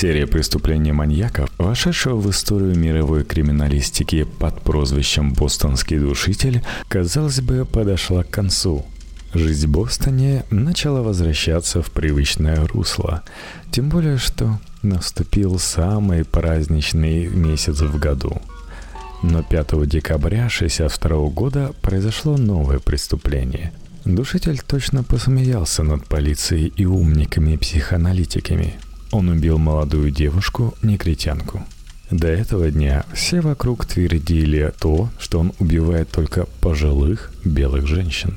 Серия преступлений маньяков, вошедшего в историю мировой криминалистики под прозвищем «Бостонский душитель», казалось бы, подошла к концу. Жизнь в Бостоне начала возвращаться в привычное русло, тем более, что наступил самый праздничный месяц в году. Но 5 декабря 1962 года произошло новое преступление. Душитель точно посмеялся над полицией и умниками-психоаналитиками – он убил молодую девушку, негритянку. До этого дня все вокруг твердили то, что он убивает только пожилых белых женщин.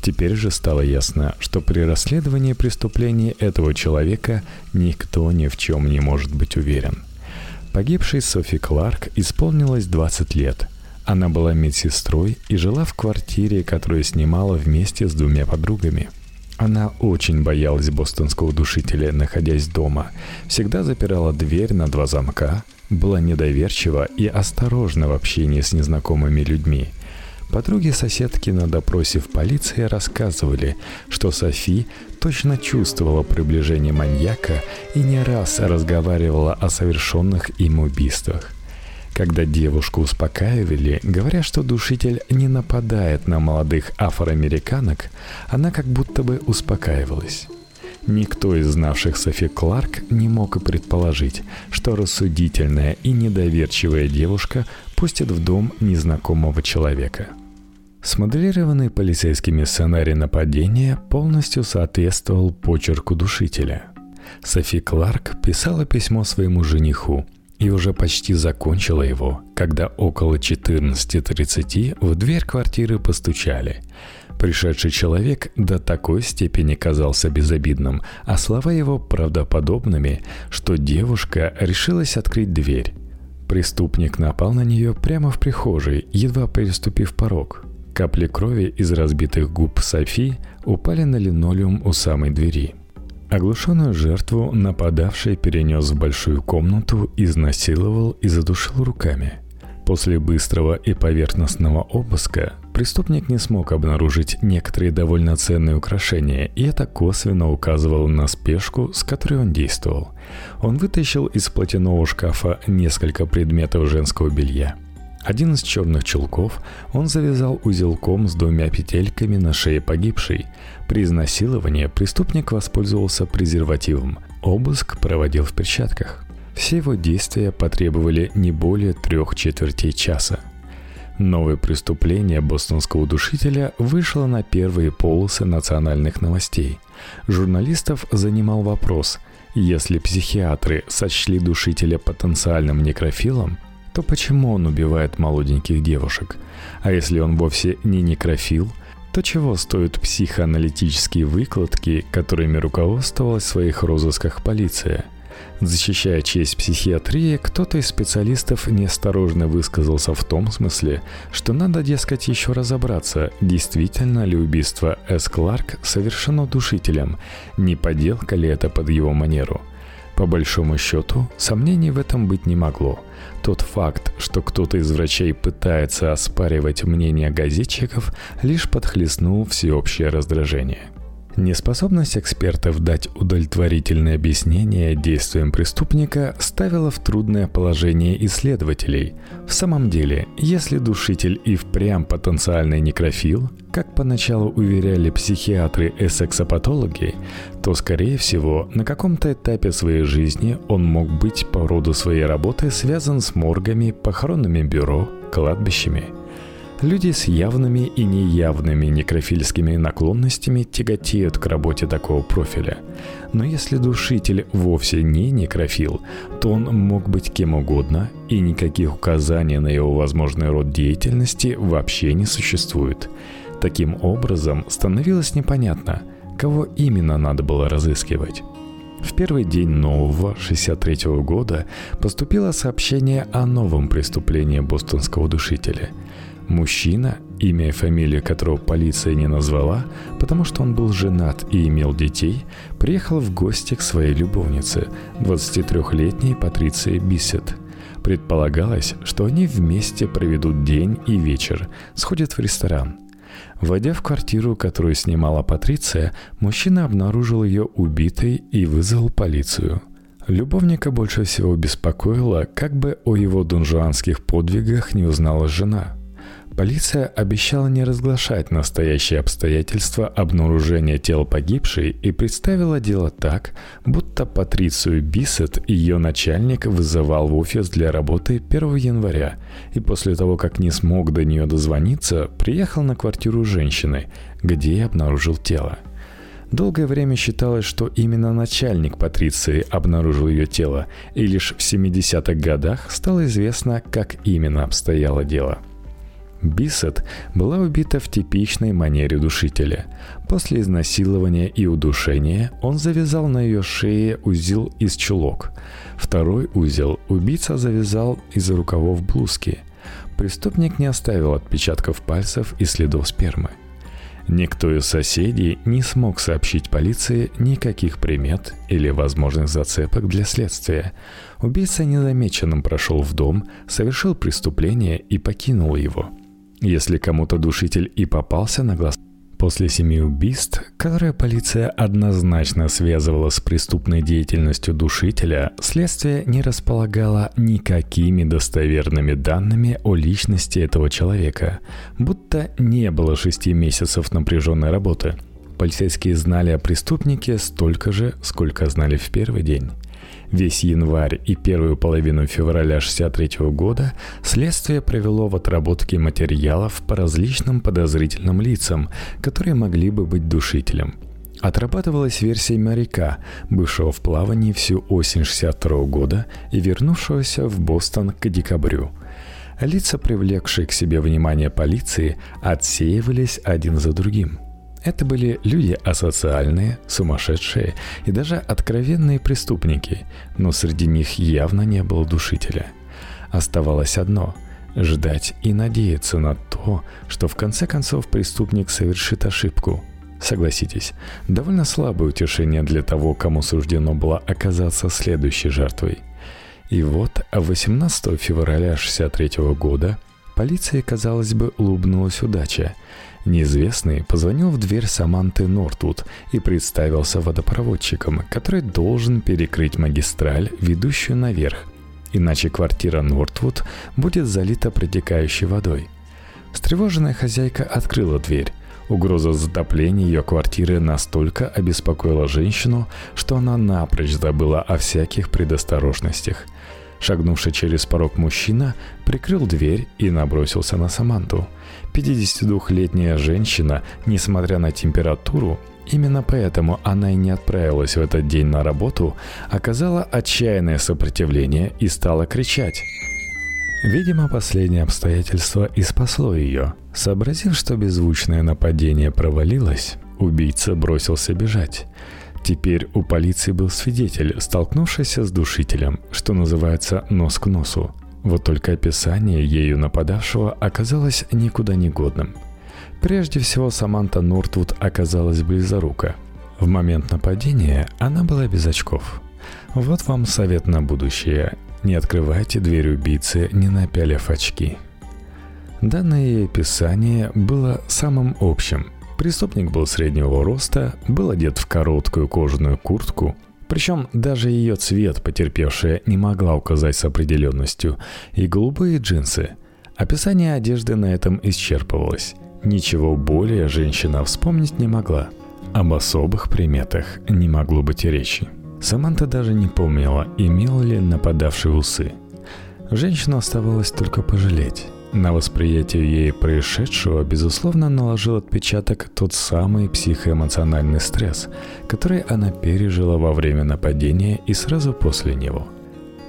Теперь же стало ясно, что при расследовании преступления этого человека никто ни в чем не может быть уверен. Погибшей Софи Кларк исполнилось 20 лет. Она была медсестрой и жила в квартире, которую снимала вместе с двумя подругами – она очень боялась бостонского душителя, находясь дома. Всегда запирала дверь на два замка, была недоверчива и осторожна в общении с незнакомыми людьми. Подруги-соседки на допросе в полиции рассказывали, что Софи точно чувствовала приближение маньяка и не раз разговаривала о совершенных им убийствах – когда девушку успокаивали, говоря, что душитель не нападает на молодых афроамериканок, она как будто бы успокаивалась. Никто из знавших Софи Кларк не мог и предположить, что рассудительная и недоверчивая девушка пустит в дом незнакомого человека. Смоделированный полицейскими сценарий нападения полностью соответствовал почерку душителя. Софи Кларк писала письмо своему жениху, и уже почти закончила его, когда около 14.30 в дверь квартиры постучали. Пришедший человек до такой степени казался безобидным, а слова его правдоподобными, что девушка решилась открыть дверь. Преступник напал на нее прямо в прихожей, едва переступив порог. Капли крови из разбитых губ Софи упали на линолеум у самой двери – Оглушенную жертву нападавший перенес в большую комнату, изнасиловал и задушил руками. После быстрого и поверхностного обыска преступник не смог обнаружить некоторые довольно ценные украшения, и это косвенно указывало на спешку, с которой он действовал. Он вытащил из платяного шкафа несколько предметов женского белья – один из черных чулков он завязал узелком с двумя петельками на шее погибшей. При изнасиловании преступник воспользовался презервативом. Обыск проводил в перчатках. Все его действия потребовали не более трех четвертей часа. Новое преступление бостонского душителя вышло на первые полосы национальных новостей. Журналистов занимал вопрос, если психиатры сочли душителя потенциальным некрофилом, то почему он убивает молоденьких девушек? А если он вовсе не некрофил, то чего стоят психоаналитические выкладки, которыми руководствовалась в своих розысках полиция? Защищая честь психиатрии, кто-то из специалистов неосторожно высказался в том смысле, что надо, дескать, еще разобраться, действительно ли убийство С. Кларк совершено душителем, не подделка ли это под его манеру – по большому счету, сомнений в этом быть не могло. Тот факт, что кто-то из врачей пытается оспаривать мнение газетчиков, лишь подхлестнул всеобщее раздражение. Неспособность экспертов дать удовлетворительное объяснение действиям преступника ставила в трудное положение исследователей. В самом деле, если душитель и впрямь потенциальный некрофил, как поначалу уверяли психиатры и сексопатологи, то, скорее всего, на каком-то этапе своей жизни он мог быть по роду своей работы связан с моргами, похоронными бюро, кладбищами – Люди с явными и неявными некрофильскими наклонностями тяготеют к работе такого профиля. Но если душитель вовсе не некрофил, то он мог быть кем угодно, и никаких указаний на его возможный род деятельности вообще не существует. Таким образом, становилось непонятно, кого именно надо было разыскивать. В первый день нового 63 -го года поступило сообщение о новом преступлении бостонского душителя – Мужчина, имя и фамилию которого полиция не назвала, потому что он был женат и имел детей, приехал в гости к своей любовнице, 23-летней Патриции Бисет. Предполагалось, что они вместе проведут день и вечер, сходят в ресторан. Войдя в квартиру, которую снимала Патриция, мужчина обнаружил ее убитой и вызвал полицию – Любовника больше всего беспокоило, как бы о его дунжуанских подвигах не узнала жена – Полиция обещала не разглашать настоящие обстоятельства обнаружения тела погибшей и представила дело так, будто Патрицию Бисет ее начальник вызывал в офис для работы 1 января и после того, как не смог до нее дозвониться, приехал на квартиру женщины, где и обнаружил тело. Долгое время считалось, что именно начальник Патриции обнаружил ее тело, и лишь в 70-х годах стало известно, как именно обстояло дело – Бисет была убита в типичной манере душителя. После изнасилования и удушения он завязал на ее шее узел из чулок. Второй узел убийца завязал из рукавов блузки. Преступник не оставил отпечатков пальцев и следов спермы. Никто из соседей не смог сообщить полиции никаких примет или возможных зацепок для следствия. Убийца незамеченным прошел в дом, совершил преступление и покинул его – если кому-то душитель и попался на глаз, После семи убийств, которые полиция однозначно связывала с преступной деятельностью душителя, следствие не располагало никакими достоверными данными о личности этого человека, будто не было шести месяцев напряженной работы. Полицейские знали о преступнике столько же, сколько знали в первый день. Весь январь и первую половину февраля 1963 года следствие провело в отработке материалов по различным подозрительным лицам, которые могли бы быть душителем. Отрабатывалась версия моряка, бывшего в плавании всю осень 1962 года и вернувшегося в Бостон к декабрю. Лица, привлекшие к себе внимание полиции, отсеивались один за другим – это были люди асоциальные, сумасшедшие и даже откровенные преступники, но среди них явно не было душителя. Оставалось одно – ждать и надеяться на то, что в конце концов преступник совершит ошибку. Согласитесь, довольно слабое утешение для того, кому суждено было оказаться следующей жертвой. И вот 18 февраля 1963 года полиции, казалось бы, улыбнулась удача – Неизвестный позвонил в дверь Саманты Нортвуд и представился водопроводчиком, который должен перекрыть магистраль, ведущую наверх, иначе квартира Нортвуд будет залита протекающей водой. Встревоженная хозяйка открыла дверь. Угроза затопления ее квартиры настолько обеспокоила женщину, что она напрочь забыла о всяких предосторожностях. Шагнувший через порог мужчина прикрыл дверь и набросился на Саманту – 52-летняя женщина, несмотря на температуру, именно поэтому она и не отправилась в этот день на работу, оказала отчаянное сопротивление и стала кричать. Видимо, последнее обстоятельство и спасло ее. Сообразив, что беззвучное нападение провалилось, убийца бросился бежать. Теперь у полиции был свидетель, столкнувшийся с душителем, что называется нос к носу. Вот только описание ею нападавшего оказалось никуда не годным. Прежде всего, Саманта Нортвуд оказалась близорука. В момент нападения она была без очков. Вот вам совет на будущее. Не открывайте дверь убийцы, не напялив очки. Данное описание было самым общим. Преступник был среднего роста, был одет в короткую кожаную куртку, причем даже ее цвет потерпевшая не могла указать с определенностью, и голубые джинсы. Описание одежды на этом исчерпывалось. Ничего более женщина вспомнить не могла. Об особых приметах не могло быть и речи. Саманта даже не помнила, имел ли нападавший усы. Женщину оставалось только пожалеть. На восприятие ей происшедшего, безусловно, наложил отпечаток тот самый психоэмоциональный стресс, который она пережила во время нападения и сразу после него.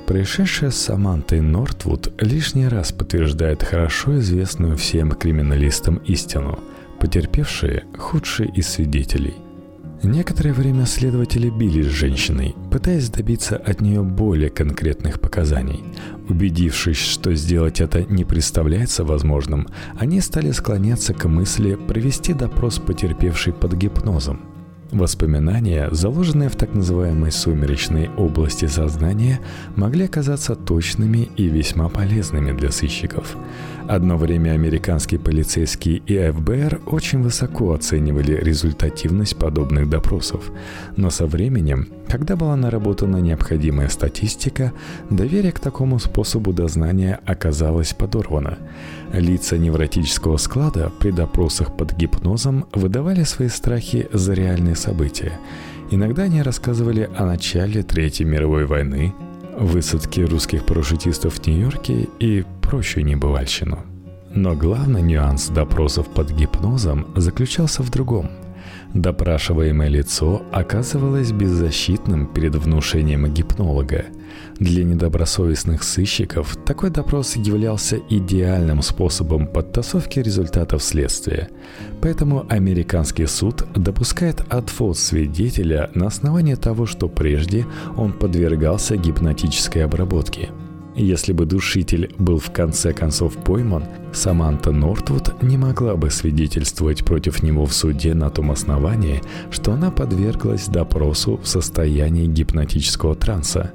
Происшедшее с Самантой Нортвуд лишний раз подтверждает хорошо известную всем криминалистам истину. Потерпевшие – худшие из свидетелей. Некоторое время следователи бились с женщиной, пытаясь добиться от нее более конкретных показаний. Убедившись, что сделать это не представляется возможным, они стали склоняться к мысли провести допрос потерпевшей под гипнозом. Воспоминания, заложенные в так называемой сумеречной области сознания, могли оказаться точными и весьма полезными для сыщиков. Одно время американские полицейские и ФБР очень высоко оценивали результативность подобных допросов, но со временем, когда была наработана необходимая статистика, доверие к такому способу дознания оказалось подорвано. Лица невротического склада при допросах под гипнозом выдавали свои страхи за реальные события. Иногда они рассказывали о начале Третьей мировой войны, высадке русских парашютистов в Нью-Йорке и прочую небывальщину. Но главный нюанс допросов под гипнозом заключался в другом. Допрашиваемое лицо оказывалось беззащитным перед внушением гипнолога. Для недобросовестных сыщиков такой допрос являлся идеальным способом подтасовки результатов следствия. Поэтому американский суд допускает отвод свидетеля на основании того, что прежде он подвергался гипнотической обработке – если бы душитель был в конце концов пойман, Саманта Нортвуд не могла бы свидетельствовать против него в суде на том основании, что она подверглась допросу в состоянии гипнотического транса.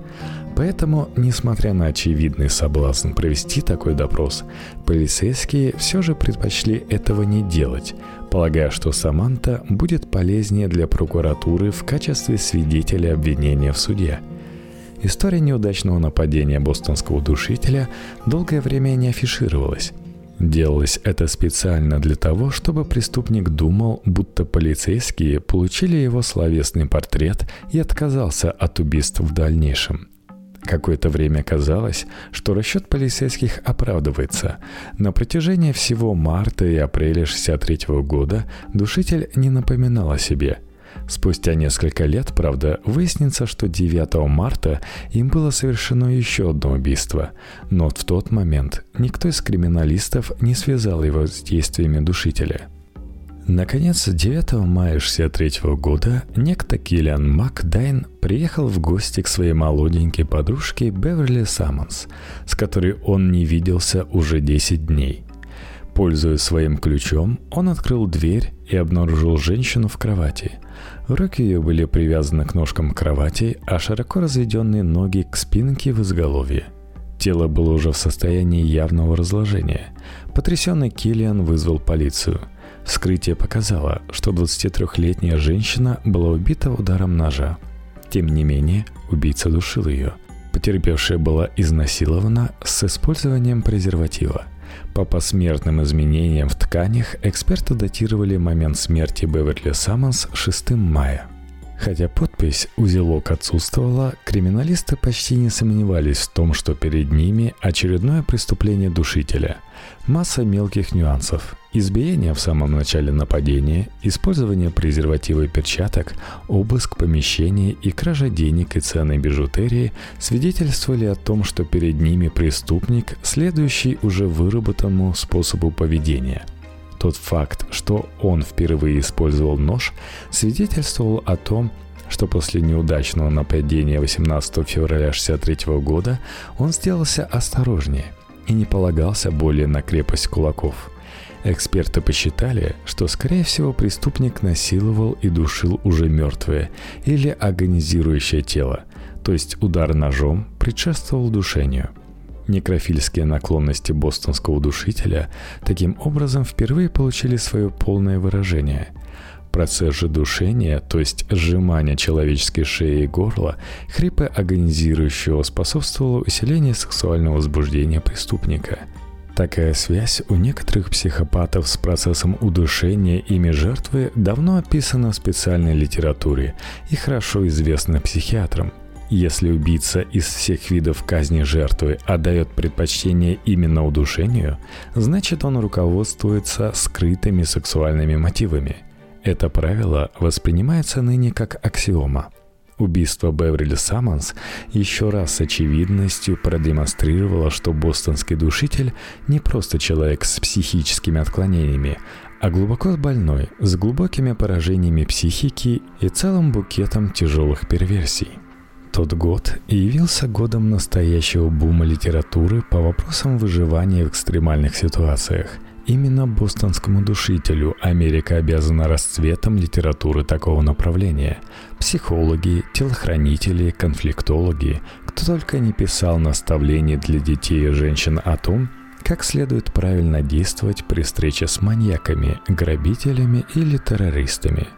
Поэтому, несмотря на очевидный соблазн провести такой допрос, полицейские все же предпочли этого не делать, полагая, что Саманта будет полезнее для прокуратуры в качестве свидетеля обвинения в суде – История неудачного нападения бостонского душителя долгое время не афишировалась. Делалось это специально для того, чтобы преступник думал, будто полицейские получили его словесный портрет и отказался от убийств в дальнейшем. Какое-то время казалось, что расчет полицейских оправдывается. На протяжении всего марта и апреля 1963 года душитель не напоминал о себе – Спустя несколько лет, правда, выяснится, что 9 марта им было совершено еще одно убийство, но в тот момент никто из криминалистов не связал его с действиями душителя. Наконец, 9 мая 1963 года некто Киллиан Макдайн приехал в гости к своей молоденькой подружке Беверли Саммонс, с которой он не виделся уже 10 дней. Пользуясь своим ключом, он открыл дверь и обнаружил женщину в кровати – Руки ее были привязаны к ножкам кровати, а широко разведенные ноги к спинке в изголовье. Тело было уже в состоянии явного разложения. Потрясенный Киллиан вызвал полицию. Вскрытие показало, что 23-летняя женщина была убита ударом ножа. Тем не менее, убийца душил ее. Потерпевшая была изнасилована с использованием презерватива – по посмертным изменениям в тканях эксперты датировали момент смерти Беверли Саммонс 6 мая. Хотя подпись «Узелок» отсутствовала, криминалисты почти не сомневались в том, что перед ними очередное преступление душителя. Масса мелких нюансов. Избиение в самом начале нападения, использование презерватива и перчаток, обыск помещений и кража денег и ценной бижутерии свидетельствовали о том, что перед ними преступник, следующий уже выработанному способу поведения – тот факт, что он впервые использовал нож, свидетельствовал о том, что после неудачного нападения 18 февраля 1963 года он сделался осторожнее и не полагался более на крепость кулаков. Эксперты посчитали, что, скорее всего, преступник насиловал и душил уже мертвое или агонизирующее тело, то есть удар ножом предшествовал душению – Некрофильские наклонности бостонского душителя таким образом впервые получили свое полное выражение. Процесс же душения, то есть сжимания человеческой шеи и горла, хрипы агонизирующего способствовало усилению сексуального возбуждения преступника. Такая связь у некоторых психопатов с процессом удушения ими жертвы давно описана в специальной литературе и хорошо известна психиатрам – если убийца из всех видов казни жертвы отдает предпочтение именно удушению, значит он руководствуется скрытыми сексуальными мотивами. Это правило воспринимается ныне как аксиома. Убийство Беверли Саммонс еще раз с очевидностью продемонстрировало, что бостонский душитель не просто человек с психическими отклонениями, а глубоко больной, с глубокими поражениями психики и целым букетом тяжелых перверсий. Тот год явился годом настоящего бума литературы по вопросам выживания в экстремальных ситуациях. Именно бостонскому душителю Америка обязана расцветом литературы такого направления. Психологи, телохранители, конфликтологи, кто только не писал наставлений для детей и женщин о том, как следует правильно действовать при встрече с маньяками, грабителями или террористами.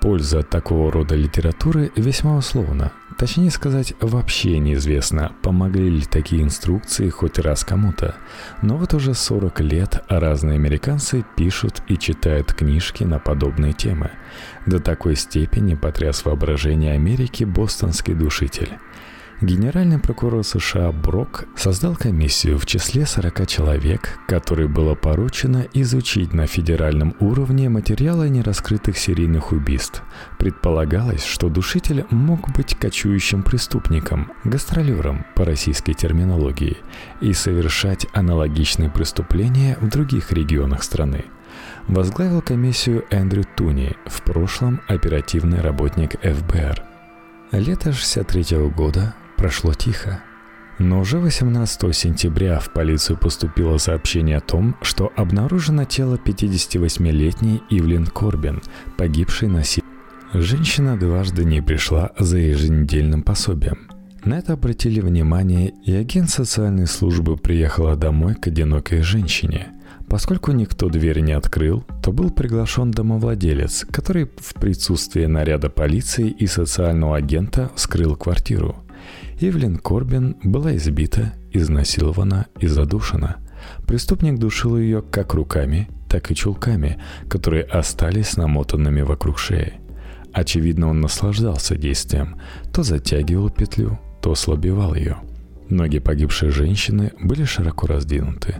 Польза такого рода литературы весьма условна. Точнее сказать, вообще неизвестно, помогли ли такие инструкции хоть раз кому-то. Но вот уже 40 лет разные американцы пишут и читают книжки на подобные темы. До такой степени потряс воображение Америки бостонский душитель. Генеральный прокурор США Брок создал комиссию в числе 40 человек, которой было поручено изучить на федеральном уровне материалы нераскрытых серийных убийств. Предполагалось, что душитель мог быть кочующим преступником, гастролером по российской терминологии, и совершать аналогичные преступления в других регионах страны. Возглавил комиссию Эндрю Туни, в прошлом оперативный работник ФБР. Лето 63 года прошло тихо. Но уже 18 сентября в полицию поступило сообщение о том, что обнаружено тело 58-летней Ивлин Корбин, погибшей на си... Женщина дважды не пришла за еженедельным пособием. На это обратили внимание, и агент социальной службы приехала домой к одинокой женщине. Поскольку никто дверь не открыл, то был приглашен домовладелец, который в присутствии наряда полиции и социального агента вскрыл квартиру – Ивлин Корбин была избита, изнасилована и задушена. Преступник душил ее как руками, так и чулками, которые остались намотанными вокруг шеи. Очевидно, он наслаждался действием, то затягивал петлю, то ослабевал ее. Ноги погибшей женщины были широко раздвинуты.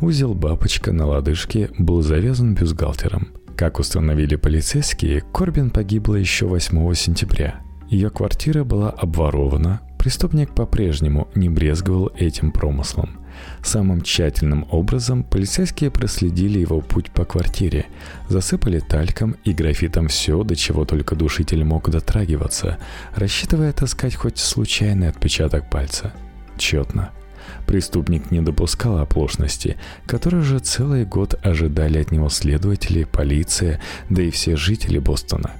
Узел бабочка на лодыжке был завязан бюстгальтером. Как установили полицейские, Корбин погибла еще 8 сентября. Ее квартира была обворована, Преступник по-прежнему не брезговал этим промыслом. Самым тщательным образом полицейские проследили его путь по квартире, засыпали тальком и графитом все, до чего только душитель мог дотрагиваться, рассчитывая отыскать хоть случайный отпечаток пальца. Четно. Преступник не допускал оплошности, которые уже целый год ожидали от него следователи, полиция, да и все жители Бостона.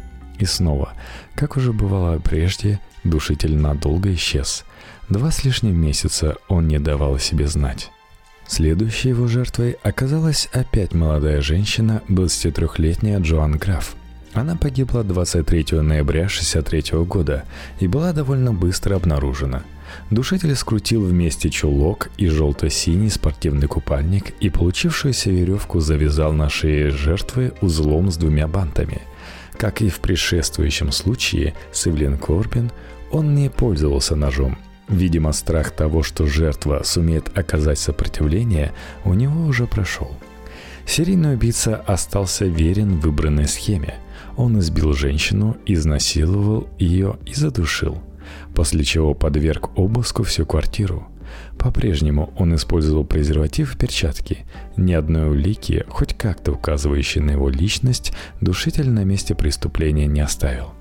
И снова, как уже бывало прежде, Душитель надолго исчез. Два с лишним месяца он не давал о себе знать. Следующей его жертвой оказалась опять молодая женщина, 23-летняя Джоан Граф. Она погибла 23 ноября 1963 года и была довольно быстро обнаружена. Душитель скрутил вместе чулок и желто-синий спортивный купальник и получившуюся веревку завязал на шее жертвы узлом с двумя бантами. Как и в предшествующем случае с Эвлин Корбин, он не пользовался ножом. Видимо, страх того, что жертва сумеет оказать сопротивление, у него уже прошел. Серийный убийца остался верен выбранной схеме. Он избил женщину, изнасиловал ее и задушил, после чего подверг обыску всю квартиру. По-прежнему он использовал презерватив и перчатки. Ни одной улики, хоть как-то указывающей на его личность, душитель на месте преступления не оставил.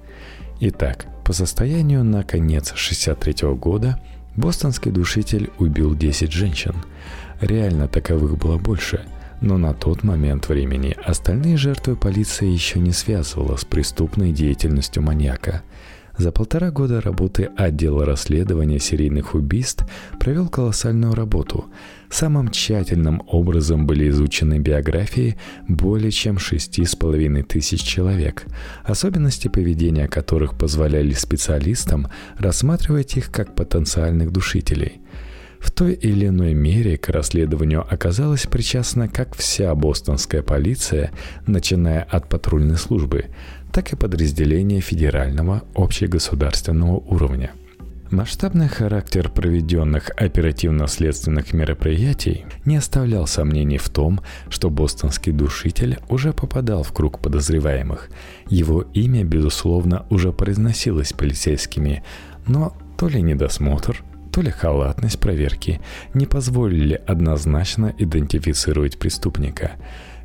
Итак, по состоянию на конец 63 года бостонский душитель убил 10 женщин. Реально таковых было больше, но на тот момент времени остальные жертвы полиция еще не связывала с преступной деятельностью маньяка – за полтора года работы отдела расследования серийных убийств провел колоссальную работу. Самым тщательным образом были изучены биографии более чем шести с половиной тысяч человек, особенности поведения которых позволяли специалистам рассматривать их как потенциальных душителей – в той или иной мере к расследованию оказалась причастна как вся бостонская полиция, начиная от патрульной службы, так и подразделения федерального общегосударственного уровня. Масштабный характер проведенных оперативно-следственных мероприятий не оставлял сомнений в том, что бостонский душитель уже попадал в круг подозреваемых. Его имя, безусловно, уже произносилось полицейскими, но то ли недосмотр, то ли халатность проверки не позволили однозначно идентифицировать преступника –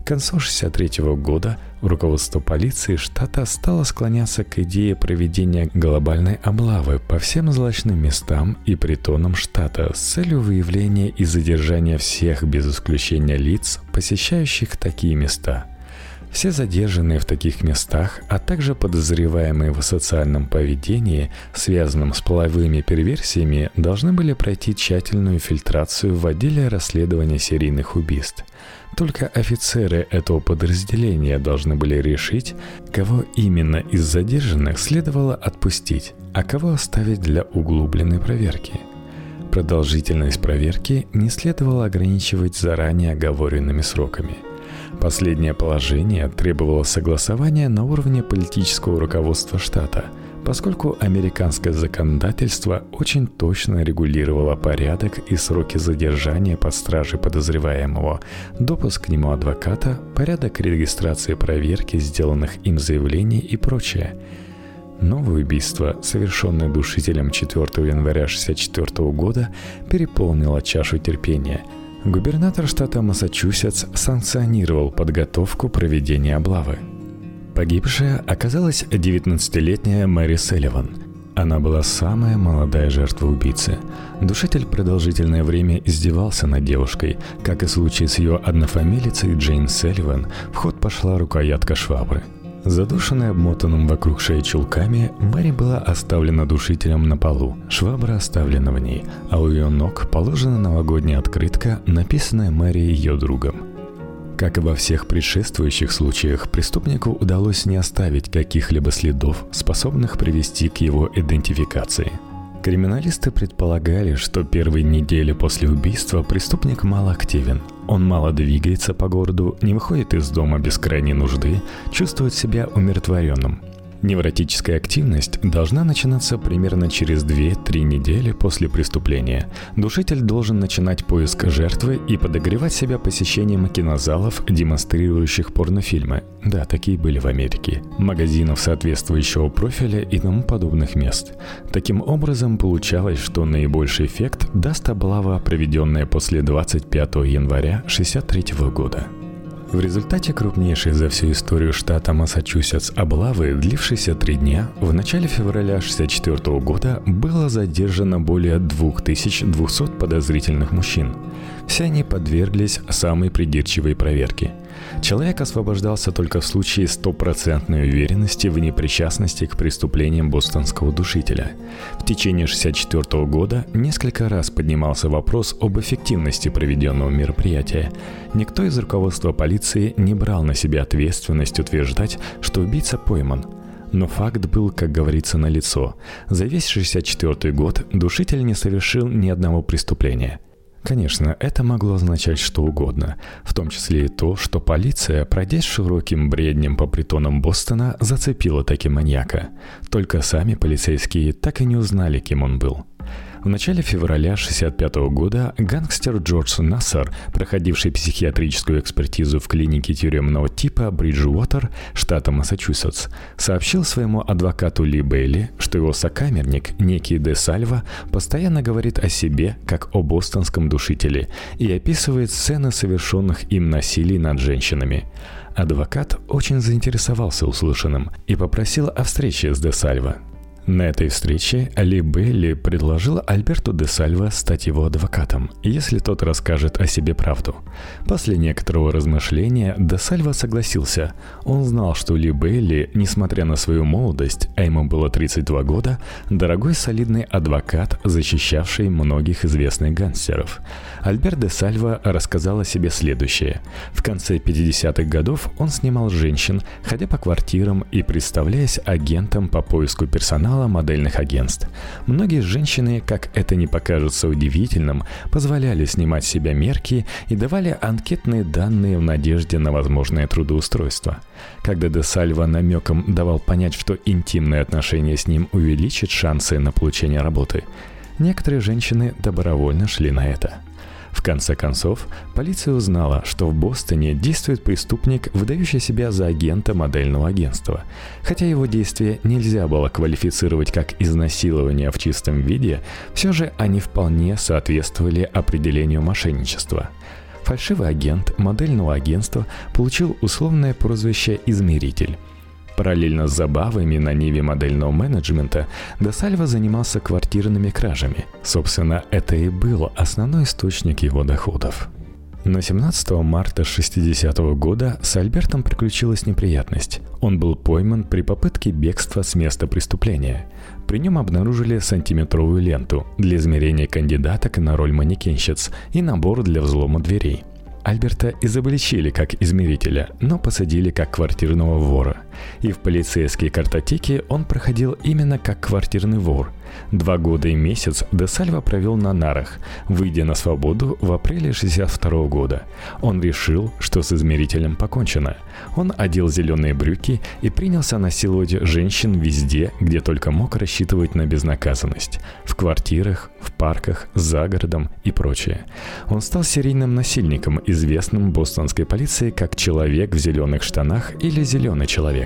к концу 1963 года руководство полиции штата стало склоняться к идее проведения глобальной облавы по всем злачным местам и притонам штата с целью выявления и задержания всех без исключения лиц, посещающих такие места. Все задержанные в таких местах, а также подозреваемые в социальном поведении, связанном с половыми перверсиями, должны были пройти тщательную фильтрацию в отделе расследования серийных убийств. Только офицеры этого подразделения должны были решить, кого именно из задержанных следовало отпустить, а кого оставить для углубленной проверки. Продолжительность проверки не следовало ограничивать заранее оговоренными сроками – Последнее положение требовало согласования на уровне политического руководства штата, поскольку американское законодательство очень точно регулировало порядок и сроки задержания под стражей подозреваемого, допуск к нему адвоката, порядок регистрации проверки сделанных им заявлений и прочее. Новое убийство, совершенное душителем 4 января 1964 года, переполнило чашу терпения – Губернатор штата Массачусетс санкционировал подготовку проведения облавы. Погибшая оказалась 19-летняя Мэри Селливан. Она была самая молодая жертва убийцы. Душитель продолжительное время издевался над девушкой. Как и в случае с ее однофамилицей Джейн Селливан, в ход пошла рукоятка швабры – Задушенная обмотанным вокруг шеи чулками, Мэри была оставлена душителем на полу, швабра оставлена в ней, а у ее ног положена новогодняя открытка, написанная Мэри ее другом. Как и во всех предшествующих случаях, преступнику удалось не оставить каких-либо следов, способных привести к его идентификации – Криминалисты предполагали, что первые недели после убийства преступник мало активен. Он мало двигается по городу, не выходит из дома без крайней нужды, чувствует себя умиротворенным – Невротическая активность должна начинаться примерно через 2-3 недели после преступления. Душитель должен начинать поиск жертвы и подогревать себя посещением кинозалов, демонстрирующих порнофильмы. Да, такие были в Америке. Магазинов соответствующего профиля и тому подобных мест. Таким образом, получалось, что наибольший эффект даст облава, проведенная после 25 января 1963 года. В результате крупнейшей за всю историю штата Массачусетс облавы, длившейся три дня, в начале февраля 1964 года было задержано более 2200 подозрительных мужчин. Все они подверглись самой придирчивой проверке – Человек освобождался только в случае стопроцентной уверенности в непричастности к преступлениям бостонского душителя. В течение 1964 года несколько раз поднимался вопрос об эффективности проведенного мероприятия. Никто из руководства полиции не брал на себя ответственность утверждать, что убийца пойман – но факт был, как говорится, налицо. За весь 64 год душитель не совершил ни одного преступления. Конечно, это могло означать что угодно, в том числе и то, что полиция, пройдясь широким бреднем по притонам Бостона, зацепила таки маньяка. Только сами полицейские так и не узнали, кем он был. В начале февраля 1965 года гангстер Джордж Нассер, проходивший психиатрическую экспертизу в клинике тюремного типа Бриджуотер, штата Массачусетс, сообщил своему адвокату Ли Бейли, что его сокамерник, некий Де Сальва, постоянно говорит о себе как о бостонском душителе и описывает сцены совершенных им насилий над женщинами. Адвокат очень заинтересовался услышанным и попросил о встрече с Де Сальво. На этой встрече Али Белли предложил Альберту де Сальва стать его адвокатом, если тот расскажет о себе правду. После некоторого размышления де Сальва согласился. Он знал, что Ли Белли, несмотря на свою молодость, а ему было 32 года, дорогой солидный адвокат, защищавший многих известных гангстеров. Альберт де Сальва рассказал о себе следующее. В конце 50-х годов он снимал женщин, ходя по квартирам и представляясь агентом по поиску персонала персонала модельных агентств. Многие женщины, как это не покажется удивительным, позволяли снимать себя мерки и давали анкетные данные в надежде на возможное трудоустройство. Когда Де Сальва намеком давал понять, что интимные отношения с ним увеличат шансы на получение работы, некоторые женщины добровольно шли на это – в конце концов, полиция узнала, что в Бостоне действует преступник, выдающий себя за агента модельного агентства. Хотя его действия нельзя было квалифицировать как изнасилование в чистом виде, все же они вполне соответствовали определению мошенничества. Фальшивый агент модельного агентства получил условное прозвище «измеритель». Параллельно с забавами на ниве модельного менеджмента Досальва занимался квартирными кражами. Собственно, это и был основной источник его доходов. Но 17 марта 60 -го года с Альбертом приключилась неприятность. Он был пойман при попытке бегства с места преступления. При нем обнаружили сантиметровую ленту для измерения кандидаток на роль манекенщиц и набор для взлома дверей. Альберта изобличили как измерителя, но посадили как квартирного вора. И в полицейские картотеки он проходил именно как квартирный вор – Два года и месяц Де Сальва провел на нарах, выйдя на свободу в апреле 62 года. Он решил, что с измерителем покончено. Он одел зеленые брюки и принялся насиловать женщин везде, где только мог рассчитывать на безнаказанность. В квартирах, в парках, за городом и прочее. Он стал серийным насильником, известным бостонской полиции как человек в зеленых штанах или зеленый человек –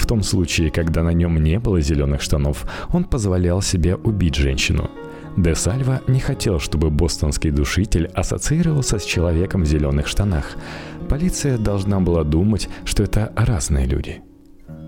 в том случае, когда на нем не было зеленых штанов, он позволял себе убить женщину. Де Сальва не хотел, чтобы бостонский душитель ассоциировался с человеком в зеленых штанах. Полиция должна была думать, что это разные люди –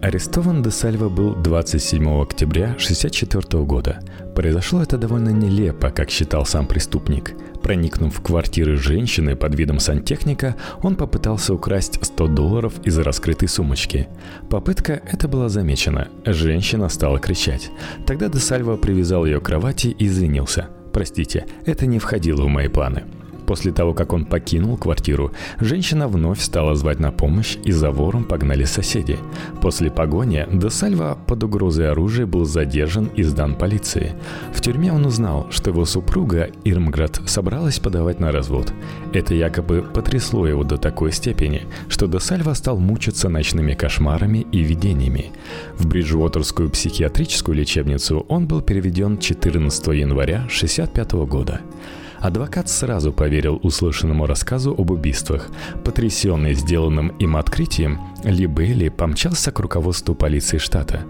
Арестован Де Сальва был 27 октября 1964 года. Произошло это довольно нелепо, как считал сам преступник. Проникнув в квартиры женщины под видом сантехника, он попытался украсть 100 долларов из раскрытой сумочки. Попытка эта была замечена. Женщина стала кричать. Тогда Де Сальва привязал ее к кровати и извинился. «Простите, это не входило в мои планы». После того, как он покинул квартиру, женщина вновь стала звать на помощь, и за вором погнали соседи. После погони Де под угрозой оружия был задержан и сдан полиции. В тюрьме он узнал, что его супруга Ирмград собралась подавать на развод. Это якобы потрясло его до такой степени, что Де стал мучиться ночными кошмарами и видениями. В Бриджуотерскую психиатрическую лечебницу он был переведен 14 января 1965 года. Адвокат сразу поверил услышанному рассказу об убийствах. Потрясенный сделанным им открытием, Ли Бейли помчался к руководству полиции штата.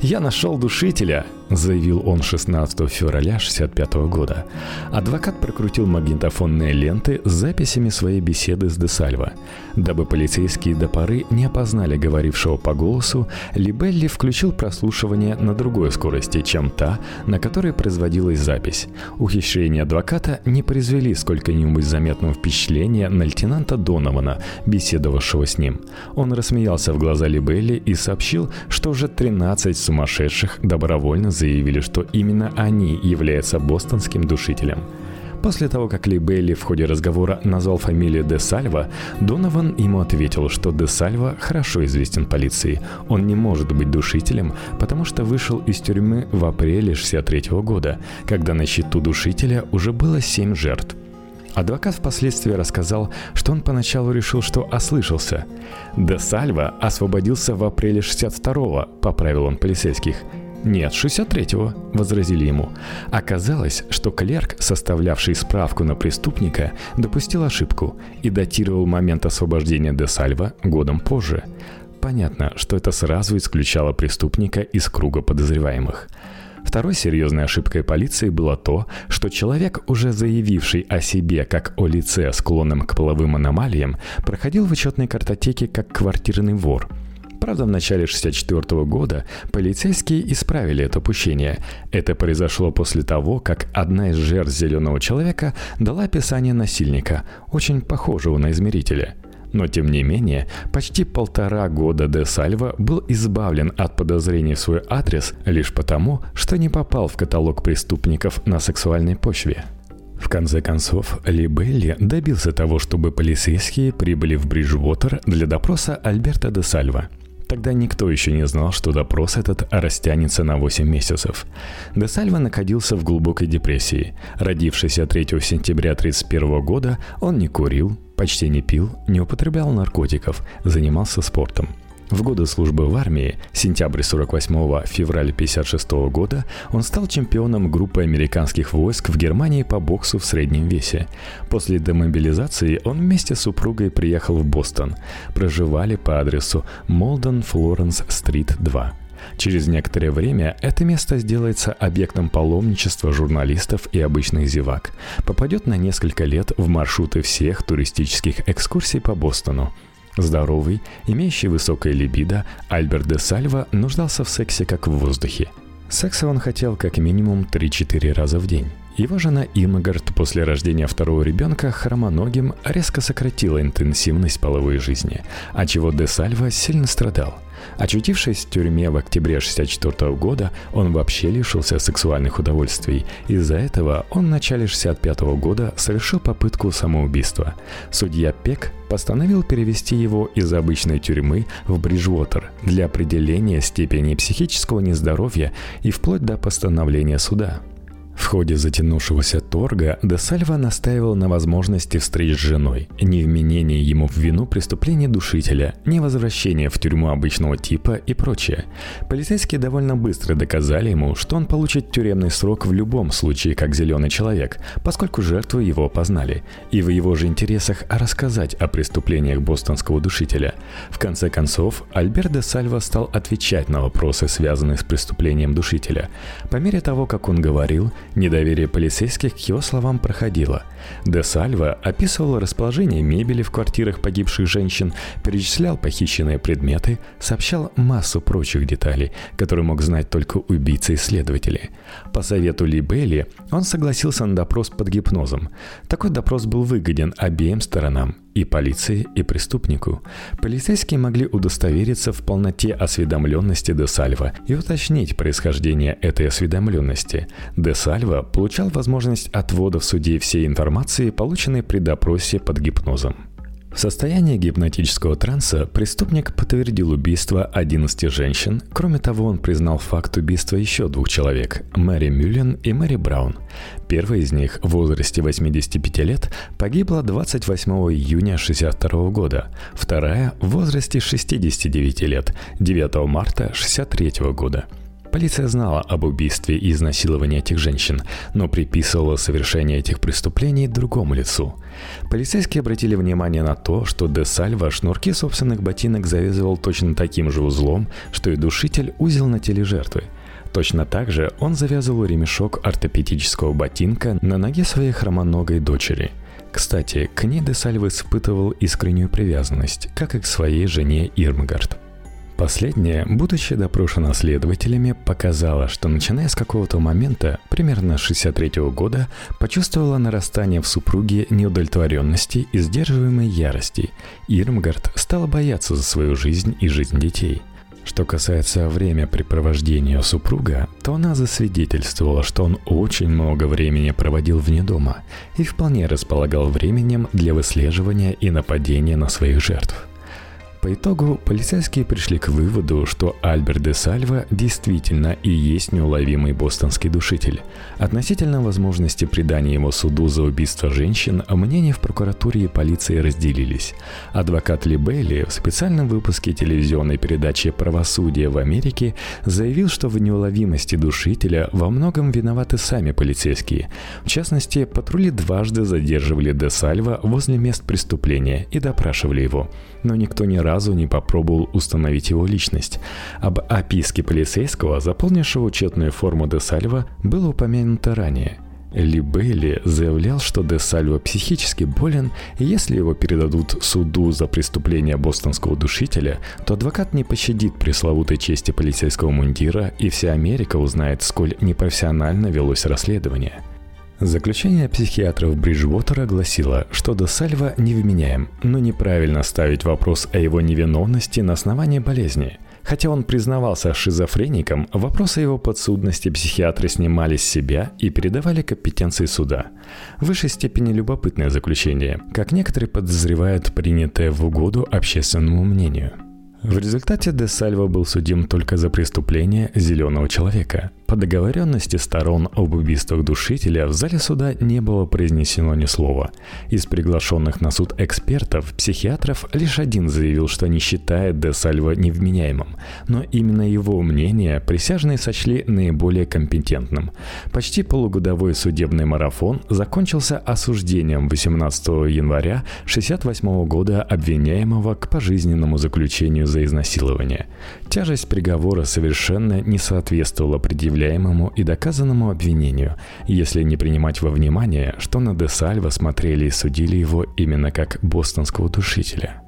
«Я нашел душителя!» – заявил он 16 февраля 1965 года. Адвокат прокрутил магнитофонные ленты с записями своей беседы с Десальво. Дабы полицейские до поры не опознали говорившего по голосу, Либелли включил прослушивание на другой скорости, чем та, на которой производилась запись. Ухищрения адвоката не произвели сколько-нибудь заметного впечатления на лейтенанта Донована, беседовавшего с ним. Он рассмеялся в глаза Либелли и сообщил, что уже 13 сумасшедших добровольно заявили, что именно они являются бостонским душителем. После того, как Ли Бейли в ходе разговора назвал фамилию Де Сальва, Донован ему ответил, что Де Сальва хорошо известен полиции. Он не может быть душителем, потому что вышел из тюрьмы в апреле 63 года, когда на счету душителя уже было семь жертв. Адвокат впоследствии рассказал, что он поначалу решил, что ослышался. Де Сальва освободился в апреле 62-го, поправил он полицейских – «Нет, 63-го», — возразили ему. Оказалось, что клерк, составлявший справку на преступника, допустил ошибку и датировал момент освобождения де Сальва годом позже. Понятно, что это сразу исключало преступника из круга подозреваемых. Второй серьезной ошибкой полиции было то, что человек, уже заявивший о себе как о лице, склонном к половым аномалиям, проходил в учетной картотеке как квартирный вор – Правда, в начале 1964 года полицейские исправили это упущение. Это произошло после того, как одна из жертв «Зеленого человека» дала описание насильника, очень похожего на измерителя. Но, тем не менее, почти полтора года Де Сальва был избавлен от подозрений в свой адрес лишь потому, что не попал в каталог преступников на сексуальной почве. В конце концов, Ли Белли добился того, чтобы полицейские прибыли в Бриджвотер для допроса Альберта де Сальва – Тогда никто еще не знал, что допрос этот растянется на 8 месяцев. Де Сальва находился в глубокой депрессии. Родившийся 3 сентября 1931 года, он не курил, почти не пил, не употреблял наркотиков, занимался спортом – в годы службы в армии, сентябрь 48 февраль 56 года, он стал чемпионом группы американских войск в Германии по боксу в среднем весе. После демобилизации он вместе с супругой приехал в Бостон. Проживали по адресу Молден Флоренс Стрит 2. Через некоторое время это место сделается объектом паломничества журналистов и обычных зевак. Попадет на несколько лет в маршруты всех туристических экскурсий по Бостону – Здоровый, имеющий высокое либидо, Альберт де Сальва нуждался в сексе как в воздухе. Секса он хотел как минимум 3-4 раза в день. Его жена Имагард после рождения второго ребенка хромоногим резко сократила интенсивность половой жизни, от чего Де Сальва сильно страдал – Очутившись в тюрьме в октябре 1964 года, он вообще лишился сексуальных удовольствий. Из-за этого он в начале 1965 года совершил попытку самоубийства. Судья Пек постановил перевести его из обычной тюрьмы в Бриджвотер для определения степени психического нездоровья и вплоть до постановления суда. В ходе затянувшегося торга Де Сальва настаивал на возможности встреч с женой, не вменение ему в вину преступления душителя, не возвращение в тюрьму обычного типа и прочее. Полицейские довольно быстро доказали ему, что он получит тюремный срок в любом случае как зеленый человек, поскольку жертвы его опознали, и в его же интересах рассказать о преступлениях бостонского душителя. В конце концов, Альберт де Сальва стал отвечать на вопросы, связанные с преступлением душителя. По мере того, как он говорил, Недоверие полицейских к его словам проходило. Де Сальва описывал расположение мебели в квартирах погибших женщин, перечислял похищенные предметы, сообщал массу прочих деталей, которые мог знать только убийцы и следователи. По совету Ли Белли он согласился на допрос под гипнозом. Такой допрос был выгоден обеим сторонам – и полиции, и преступнику. Полицейские могли удостовериться в полноте осведомленности Де Сальва и уточнить происхождение этой осведомленности. Де Сальва получал возможность отвода в суде всей информации, полученной при допросе под гипнозом. В состоянии гипнотического транса преступник подтвердил убийство 11 женщин. Кроме того, он признал факт убийства еще двух человек – Мэри Мюллен и Мэри Браун. Первая из них в возрасте 85 лет погибла 28 июня 1962 года, вторая в возрасте 69 лет 9 марта 1963 года – Полиция знала об убийстве и изнасиловании этих женщин, но приписывала совершение этих преступлений другому лицу. Полицейские обратили внимание на то, что Де Сальва шнурки собственных ботинок завязывал точно таким же узлом, что и душитель узел на теле жертвы. Точно так же он завязывал ремешок ортопедического ботинка на ноге своей хромоногой дочери. Кстати, к ней Де Сальва испытывал искреннюю привязанность, как и к своей жене Ирмгард. Последняя, будучи допрошена следователями, показала, что начиная с какого-то момента, примерно 63 -го года, почувствовала нарастание в супруге неудовлетворенности и сдерживаемой ярости. Ирмгард стала бояться за свою жизнь и жизнь детей. Что касается времяпрепровождения супруга, то она засвидетельствовала, что он очень много времени проводил вне дома и вполне располагал временем для выслеживания и нападения на своих жертв. По итогу полицейские пришли к выводу, что Альберт де Сальва действительно и есть неуловимый бостонский душитель. Относительно возможности предания его суду за убийство женщин, мнения в прокуратуре и полиции разделились. Адвокат Ли Бейли в специальном выпуске телевизионной передачи «Правосудие в Америке» заявил, что в неуловимости душителя во многом виноваты сами полицейские. В частности, патрули дважды задерживали де Сальва возле мест преступления и допрашивали его но никто ни разу не попробовал установить его личность. Об описке полицейского, заполнившего учетную форму Де Сальва, было упомянуто ранее. Ли Бейли заявлял, что Де Сальва психически болен, и если его передадут суду за преступление бостонского душителя, то адвокат не пощадит пресловутой чести полицейского мундира, и вся Америка узнает, сколь непрофессионально велось расследование – Заключение психиатров Бриджвотера гласило, что До Сальва невменяем, но неправильно ставить вопрос о его невиновности на основании болезни. Хотя он признавался шизофреником, вопросы его подсудности психиатры снимали с себя и передавали компетенции суда. В высшей степени любопытное заключение, как некоторые подозревают, принятое в угоду общественному мнению – в результате Де Сальво был судим только за преступление зеленого человека. По договоренности сторон об убийствах душителя в зале суда не было произнесено ни слова. Из приглашенных на суд экспертов, психиатров, лишь один заявил, что не считает Де Сальво невменяемым, но именно его мнение присяжные сочли наиболее компетентным. Почти полугодовой судебный марафон закончился осуждением 18 января 1968 года обвиняемого к пожизненному заключению за изнасилование. Тяжесть приговора совершенно не соответствовала предъявляемому и доказанному обвинению, если не принимать во внимание, что на Де Сальво смотрели и судили его именно как бостонского душителя.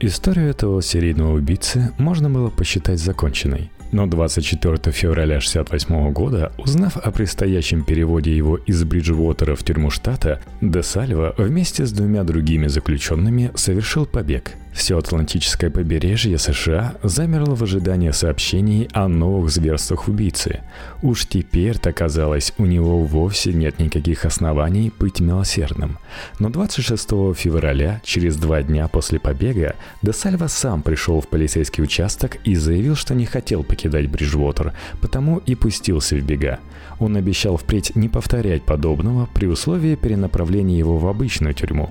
Историю этого серийного убийцы можно было посчитать законченной. Но 24 февраля 1968 года, узнав о предстоящем переводе его из Бриджвотера в тюрьму штата, Де Сальва вместе с двумя другими заключенными совершил побег. Все Атлантическое побережье США замерло в ожидании сообщений о новых зверствах убийцы. Уж теперь-то казалось, у него вовсе нет никаких оснований быть милосердным. Но 26 февраля, через два дня после побега, Де Сальва сам пришел в полицейский участок и заявил, что не хотел покидать Бриджвотер, потому и пустился в бега. Он обещал впредь не повторять подобного при условии перенаправления его в обычную тюрьму.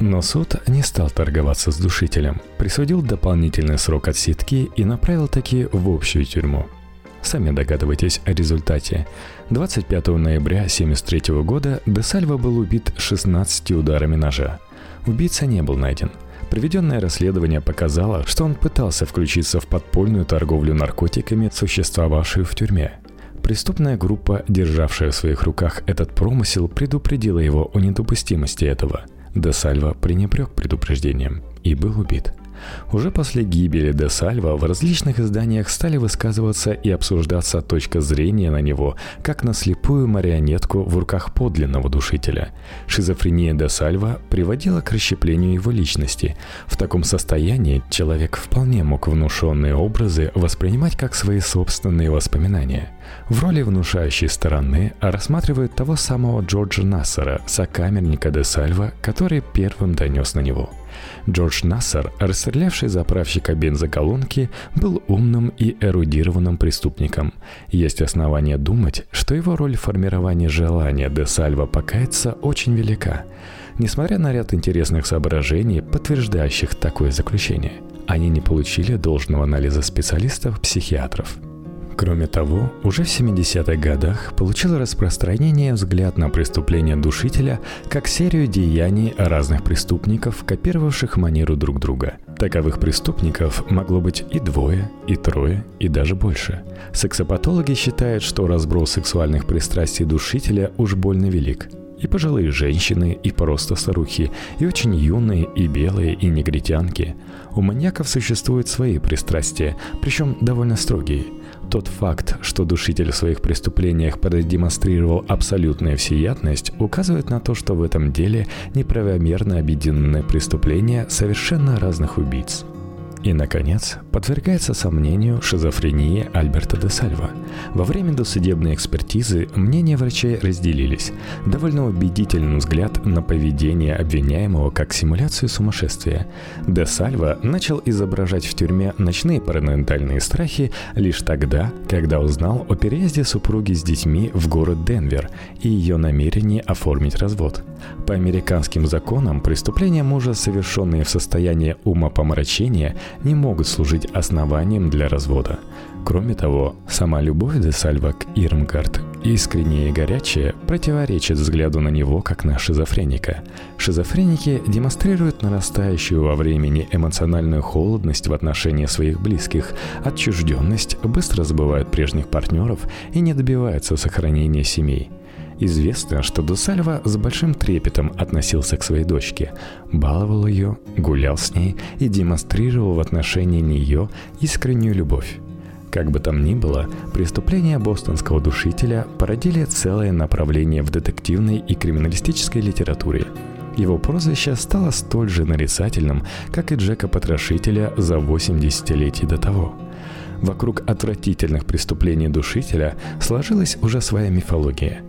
Но суд не стал торговаться с душителем, присудил дополнительный срок отсидки и направил таки в общую тюрьму. Сами догадываетесь о результате. 25 ноября 1973 года Де Сальва был убит 16 ударами ножа. Убийца не был найден. Проведенное расследование показало, что он пытался включиться в подпольную торговлю наркотиками, существовавшую в тюрьме. Преступная группа, державшая в своих руках этот промысел, предупредила его о недопустимости этого – Де Сальва пренебрег предупреждением и был убит. Уже после гибели Де Сальва в различных изданиях стали высказываться и обсуждаться точка зрения на него, как на слепую марионетку в руках подлинного душителя. Шизофрения Де Сальва приводила к расщеплению его личности. В таком состоянии человек вполне мог внушенные образы воспринимать как свои собственные воспоминания. В роли внушающей стороны рассматривают того самого Джорджа Нассера, сокамерника Де Сальва, который первым донес на него – Джордж Нассер, расстрелявший заправщика бензоколонки, был умным и эрудированным преступником. Есть основания думать, что его роль в формировании желания де Сальва покаяться очень велика. Несмотря на ряд интересных соображений, подтверждающих такое заключение, они не получили должного анализа специалистов-психиатров – Кроме того, уже в 70-х годах получил распространение взгляд на преступление душителя как серию деяний разных преступников, копировавших манеру друг друга. Таковых преступников могло быть и двое, и трое, и даже больше. Сексопатологи считают, что разброс сексуальных пристрастий душителя уж больно велик – и пожилые женщины, и просто старухи, и очень юные, и белые, и негритянки. У маньяков существуют свои пристрастия, причем довольно строгие – тот факт, что душитель в своих преступлениях продемонстрировал абсолютную всеядность, указывает на то, что в этом деле неправомерно объединены преступления совершенно разных убийц. И, наконец, подвергается сомнению шизофрения Альберта де Сальва. Во время досудебной экспертизы мнения врачей разделились. Довольно убедительный взгляд на поведение обвиняемого как симуляцию сумасшествия. Де Сальва начал изображать в тюрьме ночные параноидальные страхи лишь тогда, когда узнал о переезде супруги с детьми в город Денвер и ее намерении оформить развод. По американским законам преступления мужа, совершенные в состоянии умопомрачения, не могут служить основанием для развода. Кроме того, сама любовь де Сальва к Ирмгард, искренняя и горячая, противоречит взгляду на него как на шизофреника. Шизофреники демонстрируют нарастающую во времени эмоциональную холодность в отношении своих близких, отчужденность, быстро забывают прежних партнеров и не добиваются сохранения семей – Известно, что Дусальва с большим трепетом относился к своей дочке, баловал ее, гулял с ней и демонстрировал в отношении нее искреннюю любовь. Как бы там ни было, преступления бостонского душителя породили целое направление в детективной и криминалистической литературе. Его прозвище стало столь же нарицательным, как и Джека Потрошителя за 8 десятилетий до того – Вокруг отвратительных преступлений душителя сложилась уже своя мифология.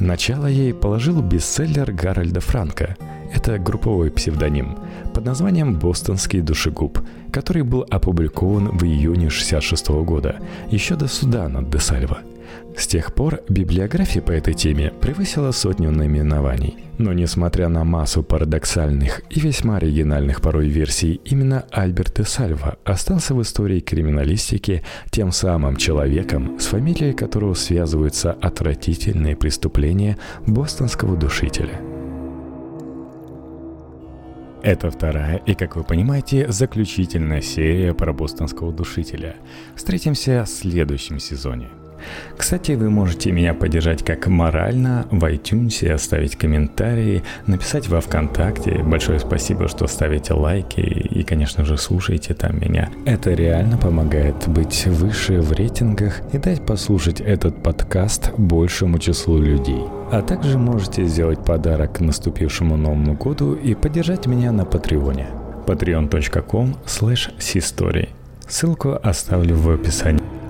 Начало ей положил бестселлер Гарольда Франка. Это групповой псевдоним под названием «Бостонский душегуб», который был опубликован в июне 1966 года, еще до суда над Десальво – с тех пор библиография по этой теме превысила сотню наименований. Но несмотря на массу парадоксальных и весьма оригинальных порой версий, именно Альберт де Сальва остался в истории криминалистики тем самым человеком, с фамилией которого связываются отвратительные преступления бостонского душителя. Это вторая и, как вы понимаете, заключительная серия про бостонского душителя. Встретимся в следующем сезоне – Кстати, вы можете меня поддержать как морально в iTunes, оставить комментарии, написать во ВКонтакте. Большое спасибо, что ставите лайки и, конечно же, слушаете там меня. Это реально помогает быть выше в рейтингах и дать послушать этот подкаст большему числу людей. А также можете сделать подарок к наступившему Новому году и поддержать меня на Патреоне. patreon.com slash Ссылку оставлю в описании.